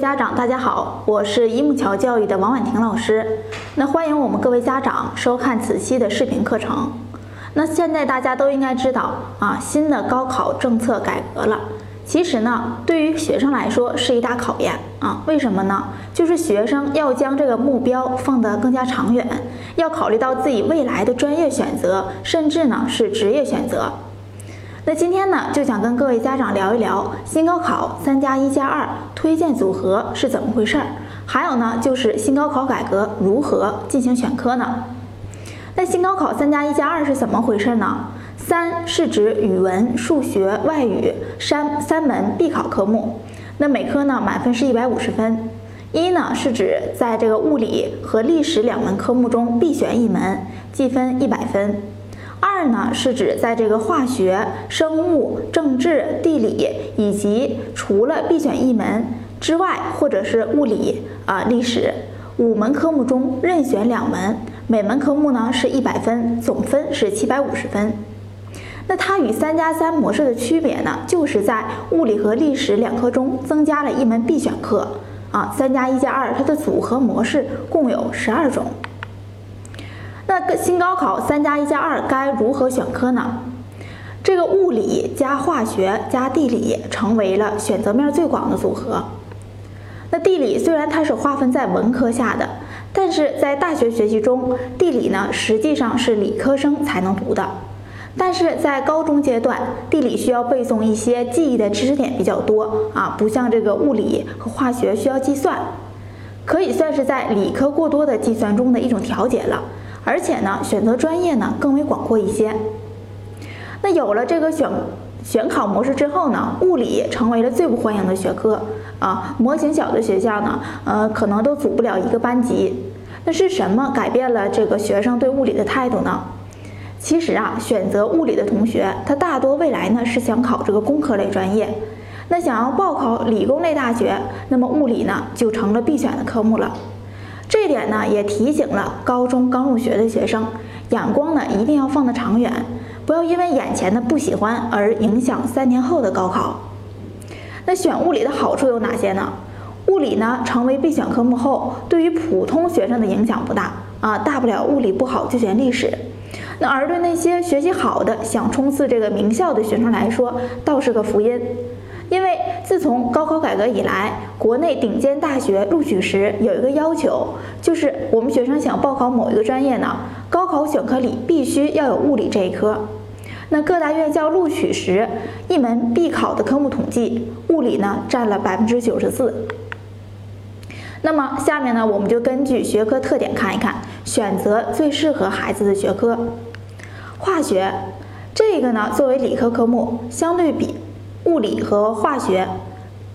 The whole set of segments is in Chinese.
家长，大家好，我是一木桥教育的王婉婷老师。那欢迎我们各位家长收看此期的视频课程。那现在大家都应该知道啊，新的高考政策改革了。其实呢，对于学生来说是一大考验啊。为什么呢？就是学生要将这个目标放得更加长远，要考虑到自己未来的专业选择，甚至呢是职业选择。那今天呢，就想跟各位家长聊一聊新高考三加一加二推荐组合是怎么回事儿，还有呢，就是新高考改革如何进行选科呢？那新高考三加一加二是怎么回事呢？三是指语文、数学、外语三三门必考科目，那每科呢满分是一百五十分。一呢是指在这个物理和历史两门科目中必选一门，计分一百分。二呢是指在这个化学、生物、政治、地理以及除了必选一门之外，或者是物理啊、历史五门科目中任选两门，每门科目呢是一百分，总分是七百五十分。那它与三加三模式的区别呢，就是在物理和历史两科中增加了一门必选课啊。三加一加二，它的组合模式共有十二种。那新高考三加一加二该如何选科呢？这个物理加化学加地理成为了选择面最广的组合。那地理虽然它是划分在文科下的，但是在大学学习中，地理呢实际上是理科生才能读的。但是在高中阶段，地理需要背诵一些记忆的知识点比较多啊，不像这个物理和化学需要计算，可以算是在理科过多的计算中的一种调节了。而且呢，选择专业呢更为广阔一些。那有了这个选选考模式之后呢，物理成为了最不欢迎的学科啊。模型小的学校呢，呃，可能都组不了一个班级。那是什么改变了这个学生对物理的态度呢？其实啊，选择物理的同学，他大多未来呢是想考这个工科类专业。那想要报考理工类大学，那么物理呢就成了必选的科目了。这点呢，也提醒了高中刚入学的学生，眼光呢一定要放得长远，不要因为眼前的不喜欢而影响三年后的高考。那选物理的好处有哪些呢？物理呢成为必选科目后，对于普通学生的影响不大啊，大不了物理不好就选历史。那而对那些学习好的、想冲刺这个名校的学生来说，倒是个福音。因为自从高考改革以来，国内顶尖大学录取时有一个要求，就是我们学生想报考某一个专业呢，高考选科里必须要有物理这一科。那各大院校录取时一门必考的科目统计，物理呢占了百分之九十四。那么下面呢，我们就根据学科特点看一看，选择最适合孩子的学科。化学这个呢，作为理科科目，相对比。物理和化学，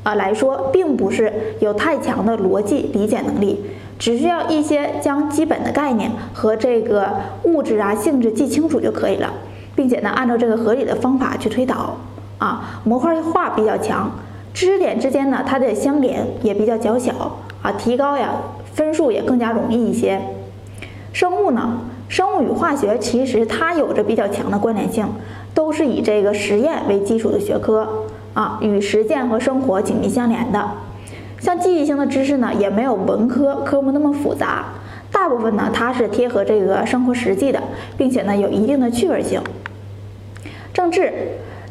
啊来说，并不是有太强的逻辑理解能力，只需要一些将基本的概念和这个物质啊性质记清楚就可以了，并且呢，按照这个合理的方法去推导，啊模块化比较强，知识点之间呢它的相连也比较较小，啊提高呀分数也更加容易一些。生物呢，生物与化学其实它有着比较强的关联性。是以这个实验为基础的学科啊，与实践和生活紧密相连的。像记忆性的知识呢，也没有文科科目那么复杂，大部分呢它是贴合这个生活实际的，并且呢有一定的趣味性。政治，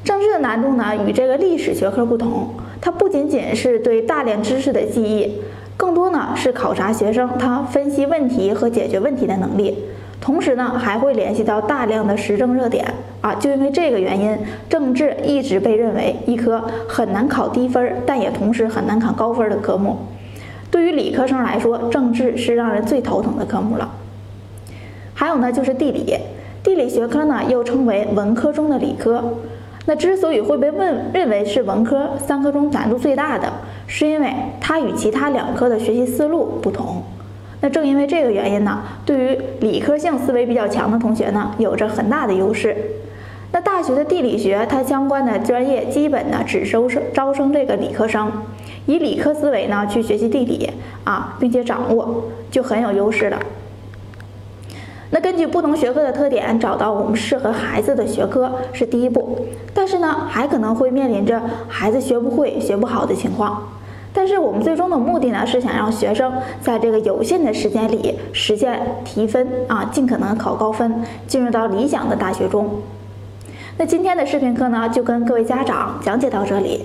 政治的难度呢与这个历史学科不同，它不仅仅是对大量知识的记忆，更多呢是考察学生他分析问题和解决问题的能力。同时呢，还会联系到大量的时政热点啊，就因为这个原因，政治一直被认为一科很难考低分，但也同时很难考高分的科目。对于理科生来说，政治是让人最头疼的科目了。还有呢，就是地理，地理学科呢又称为文科中的理科。那之所以会被问认为是文科三科中难度最大的，是因为它与其他两科的学习思路不同。那正因为这个原因呢，对于理科性思维比较强的同学呢，有着很大的优势。那大学的地理学，它相关的专业基本呢只收生招生这个理科生，以理科思维呢去学习地理啊，并且掌握就很有优势了。那根据不同学科的特点，找到我们适合孩子的学科是第一步，但是呢，还可能会面临着孩子学不会、学不好的情况。但是我们最终的目的呢，是想让学生在这个有限的时间里实现提分啊，尽可能考高分，进入到理想的大学中。那今天的视频课呢，就跟各位家长讲解到这里。